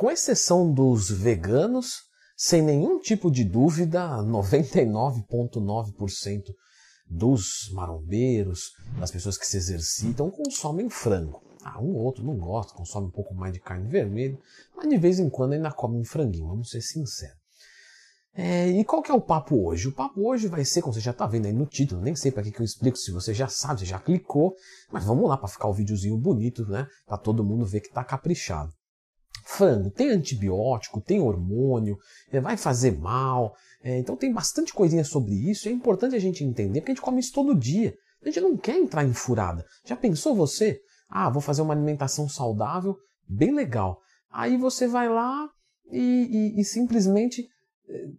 com exceção dos veganos, sem nenhum tipo de dúvida, 99,9% dos marombeiros, das pessoas que se exercitam, consomem frango. Ah, um ou outro não gosta, consome um pouco mais de carne vermelha, mas de vez em quando ainda come um franguinho, vamos ser sinceros. É, e qual que é o papo hoje? O papo hoje vai ser, como você já está vendo aí no título, nem sei para que, que eu explico, se você já sabe, você já clicou, mas vamos lá para ficar o videozinho bonito, né? Para todo mundo ver que está caprichado. Frango tem antibiótico, tem hormônio, é, vai fazer mal, é, então tem bastante coisinha sobre isso. É importante a gente entender porque a gente come isso todo dia. A gente não quer entrar em furada. Já pensou você? Ah, vou fazer uma alimentação saudável, bem legal. Aí você vai lá e, e, e simplesmente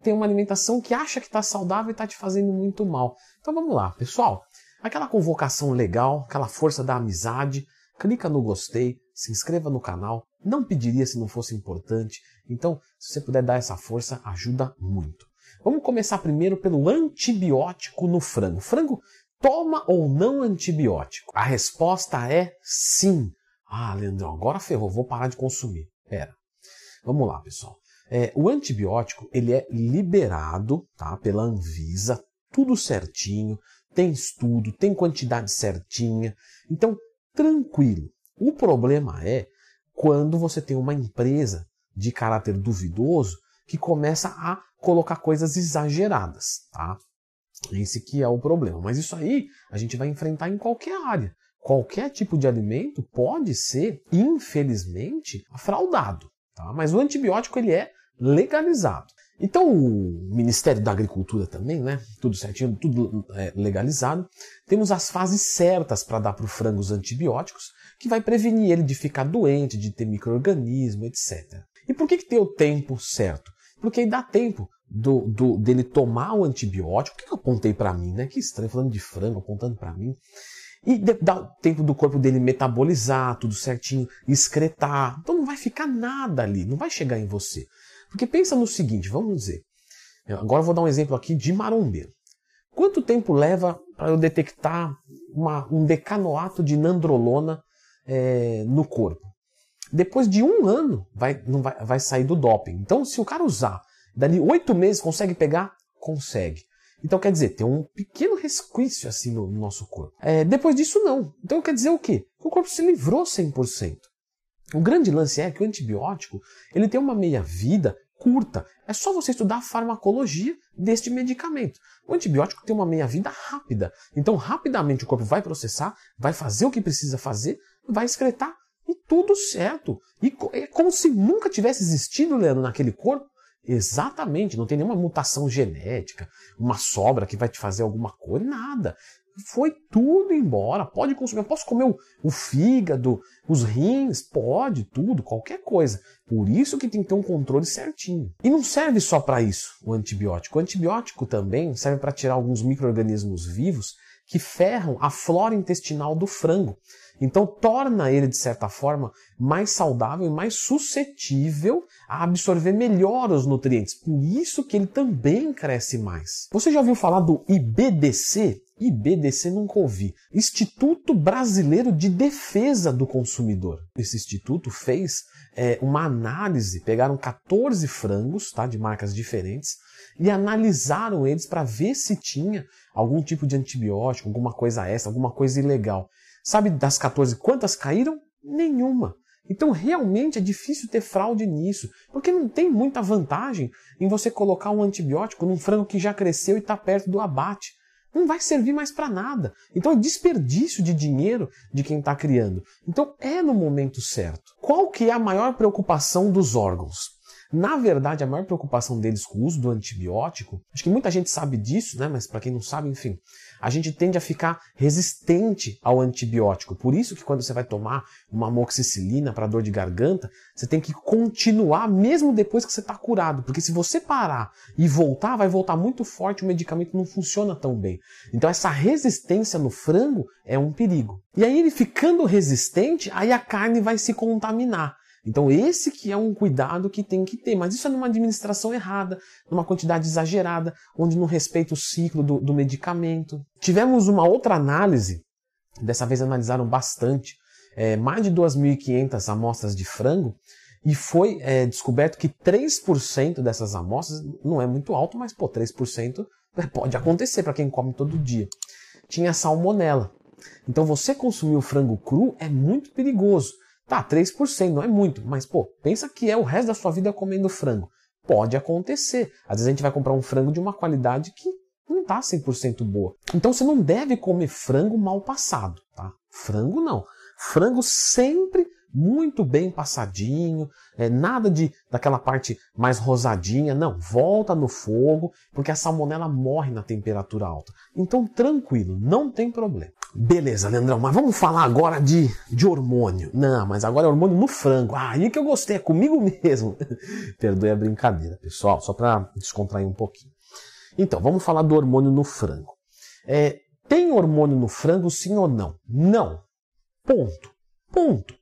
tem uma alimentação que acha que está saudável e está te fazendo muito mal. Então vamos lá, pessoal. Aquela convocação legal, aquela força da amizade, clica no gostei, se inscreva no canal. Não pediria se não fosse importante. Então, se você puder dar essa força, ajuda muito. Vamos começar primeiro pelo antibiótico no frango. Frango toma ou não antibiótico? A resposta é sim. Ah, Leandrão, agora ferrou, vou parar de consumir. Pera. Vamos lá, pessoal. É, o antibiótico ele é liberado tá, pela Anvisa, tudo certinho, tem estudo, tem quantidade certinha. Então, tranquilo. O problema é quando você tem uma empresa de caráter duvidoso que começa a colocar coisas exageradas, tá? Esse que é o problema. Mas isso aí a gente vai enfrentar em qualquer área. Qualquer tipo de alimento pode ser, infelizmente, fraudado. Tá? Mas o antibiótico ele é legalizado. Então o Ministério da Agricultura também, né? Tudo certinho, tudo é, legalizado. Temos as fases certas para dar para o frango os antibióticos, que vai prevenir ele de ficar doente, de ter microorganismo, etc. E por que, que tem o tempo certo? Porque aí dá tempo do, do, dele tomar o antibiótico. O que, eu apontei para mim, né? Que estranho, falando de frango, apontando para mim. E dá tempo do corpo dele metabolizar tudo certinho, excretar. Então não vai ficar nada ali, não vai chegar em você. Porque pensa no seguinte, vamos dizer. Agora eu vou dar um exemplo aqui de marombeiro. Quanto tempo leva para eu detectar uma, um decanoato de nandrolona é, no corpo? Depois de um ano vai, não vai, vai sair do doping. Então, se o cara usar, dali oito meses consegue pegar? Consegue. Então quer dizer, tem um pequeno resquício assim no, no nosso corpo. É, depois disso, não. Então quer dizer o quê? Que o corpo se livrou 100%. O grande lance é que o antibiótico ele tem uma meia-vida curta. É só você estudar a farmacologia deste medicamento. O antibiótico tem uma meia-vida rápida. Então, rapidamente o corpo vai processar, vai fazer o que precisa fazer, vai excretar e tudo certo. E é como se nunca tivesse existido, Leandro, naquele corpo. Exatamente, não tem nenhuma mutação genética, uma sobra que vai te fazer alguma coisa, nada. Foi tudo embora. Pode consumir. Eu posso comer o, o, fígado, os rins, pode, tudo, qualquer coisa. Por isso que tem que ter um controle certinho. E não serve só para isso o antibiótico. O antibiótico também serve para tirar alguns micro-organismos vivos que ferram a flora intestinal do frango. Então torna ele, de certa forma, mais saudável e mais suscetível a absorver melhor os nutrientes. Por isso que ele também cresce mais. Você já ouviu falar do IBDC? IBDC nunca ouvi. Instituto Brasileiro de Defesa do Consumidor. Esse instituto fez é, uma análise, pegaram 14 frangos tá, de marcas diferentes e analisaram eles para ver se tinha algum tipo de antibiótico, alguma coisa extra, alguma coisa ilegal. Sabe das 14 quantas caíram? Nenhuma. Então realmente é difícil ter fraude nisso, porque não tem muita vantagem em você colocar um antibiótico num frango que já cresceu e está perto do abate. Não vai servir mais para nada. Então é desperdício de dinheiro de quem está criando. Então é no momento certo. Qual que é a maior preocupação dos órgãos? Na verdade, a maior preocupação deles com o uso do antibiótico, acho que muita gente sabe disso, né? Mas para quem não sabe, enfim, a gente tende a ficar resistente ao antibiótico. Por isso que quando você vai tomar uma amoxicilina para dor de garganta, você tem que continuar mesmo depois que você está curado, porque se você parar e voltar, vai voltar muito forte, o medicamento não funciona tão bem. Então essa resistência no frango é um perigo. E aí ele ficando resistente, aí a carne vai se contaminar. Então esse que é um cuidado que tem que ter, mas isso é numa administração errada, numa quantidade exagerada, onde não respeita o ciclo do, do medicamento. Tivemos uma outra análise, dessa vez analisaram bastante, é, mais de 2.500 amostras de frango, E foi é, descoberto que 3% dessas amostras não é muito alto, mas pô, 3% pode acontecer para quem come todo dia. Tinha salmonela. Então você consumir o frango cru é muito perigoso. Tá, 3% não é muito, mas pô, pensa que é o resto da sua vida comendo frango. Pode acontecer. Às vezes a gente vai comprar um frango de uma qualidade que não tá 100% boa. Então você não deve comer frango mal passado, tá? Frango não. Frango sempre muito bem passadinho, é, nada de daquela parte mais rosadinha, não, volta no fogo, porque a salmonela morre na temperatura alta. Então tranquilo, não tem problema. Beleza, Leandrão, mas vamos falar agora de, de hormônio. Não, mas agora é hormônio no frango. Ah, aí que eu gostei, é comigo mesmo. Perdoe a brincadeira, pessoal, só para descontrair um pouquinho. Então, vamos falar do hormônio no frango. É, tem hormônio no frango, sim ou não? Não. Ponto. Ponto.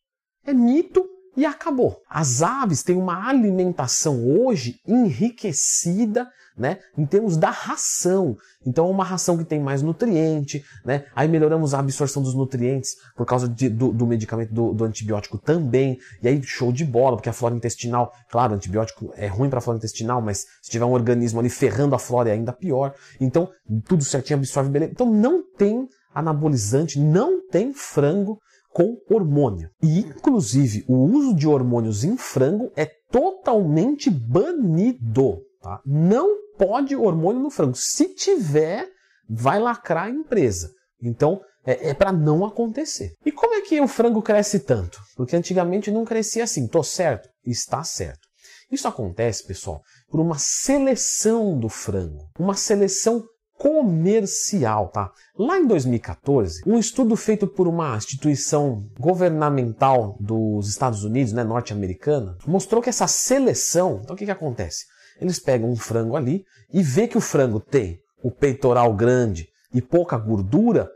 É mito e acabou. As aves têm uma alimentação hoje enriquecida né, em termos da ração. Então é uma ração que tem mais nutriente, né? Aí melhoramos a absorção dos nutrientes por causa de, do, do, medicamento do, do, antibiótico também. E aí show de bola, porque a flora intestinal, claro, antibiótico é ruim para a flora intestinal, mas se tiver um organismo ali ferrando a flora é ainda pior. Então tudo certinho absorve beleza. Então não tem anabolizante, não tem frango com hormônio. E, inclusive, o uso de hormônios em frango é totalmente banido. Tá? Não pode hormônio no frango. Se tiver, vai lacrar a empresa. Então, é, é para não acontecer. E como é que o frango cresce tanto? Porque antigamente não crescia assim. Tô certo? Está certo. Isso acontece, pessoal, por uma seleção do frango. Uma seleção comercial, tá? Lá em 2014, um estudo feito por uma instituição governamental dos Estados Unidos, né, norte-americana, mostrou que essa seleção, então o que, que acontece? Eles pegam um frango ali e vê que o frango tem o peitoral grande e pouca gordura,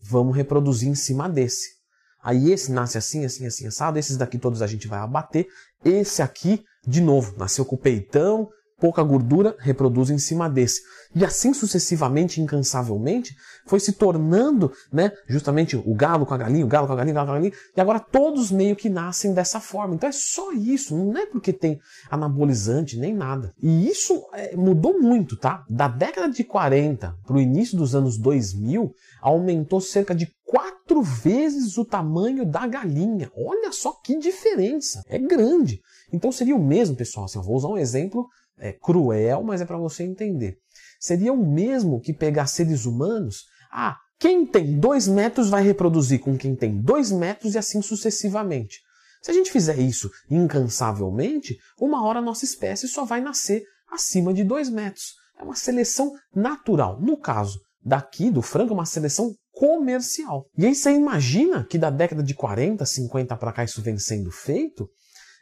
vamos reproduzir em cima desse. Aí esse nasce assim, assim, assim, assado, esses daqui todos a gente vai abater, esse aqui, de novo, nasceu com o peitão, pouca gordura, reproduz em cima desse. E assim sucessivamente, incansavelmente, foi se tornando, né, justamente o galo com a galinha, o galo com a galinha, o galo com a galinha, e agora todos meio que nascem dessa forma. Então é só isso, não é porque tem anabolizante nem nada. E isso é, mudou muito, tá? Da década de 40 para o início dos anos 2000, aumentou cerca de quatro vezes o tamanho da galinha. Olha só que diferença, é grande. Então seria o mesmo, pessoal, assim, eu vou usar um exemplo é, cruel, mas é para você entender. Seria o mesmo que pegar seres humanos. Ah, quem tem dois metros vai reproduzir com quem tem dois metros e assim sucessivamente. Se a gente fizer isso incansavelmente, uma hora a nossa espécie só vai nascer acima de dois metros. É uma seleção natural. No caso daqui do frango, é uma seleção comercial. E aí você imagina que da década de 40, 50 para cá isso vem sendo feito,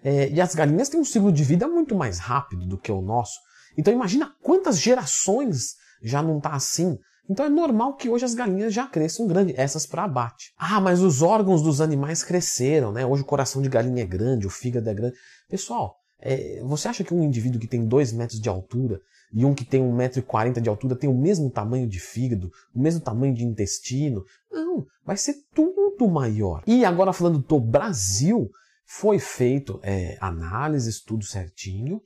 é, e as galinhas têm um ciclo de vida muito mais rápido do que o nosso. Então imagina quantas gerações já não está assim. Então é normal que hoje as galinhas já cresçam grande, essas para abate. Ah, mas os órgãos dos animais cresceram, né? Hoje o coração de galinha é grande, o fígado é grande. Pessoal, é, você acha que um indivíduo que tem 2 metros de altura e um que tem 1,40m de altura tem o mesmo tamanho de fígado, o mesmo tamanho de intestino? Não, vai ser tudo maior. E agora falando do Brasil, foi feito é, análises, tudo certinho,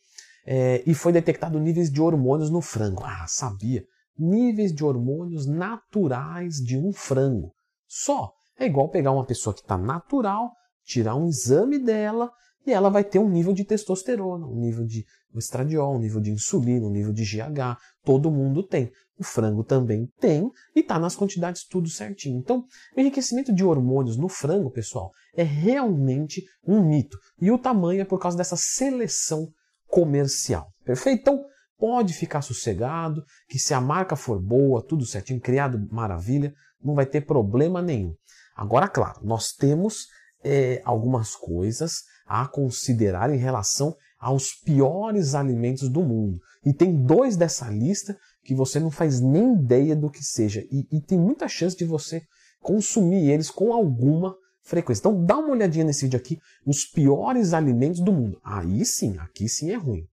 é, e foi detectado níveis de hormônios no frango. Ah, sabia! Níveis de hormônios naturais de um frango. Só. É igual pegar uma pessoa que está natural, tirar um exame dela e ela vai ter um nível de testosterona, um nível de estradiol, um nível de insulina, um nível de GH. Todo mundo tem. O frango também tem e está nas quantidades tudo certinho. Então, o enriquecimento de hormônios no frango, pessoal, é realmente um mito. E o tamanho é por causa dessa seleção comercial. Perfeito? Então, pode ficar sossegado que se a marca for boa, tudo certinho, criado maravilha, não vai ter problema nenhum. Agora, claro, nós temos é, algumas coisas a considerar em relação aos piores alimentos do mundo. E tem dois dessa lista que você não faz nem ideia do que seja. E, e tem muita chance de você consumir eles com alguma frequência. Então dá uma olhadinha nesse vídeo aqui, os piores alimentos do mundo. Aí sim, aqui sim é ruim.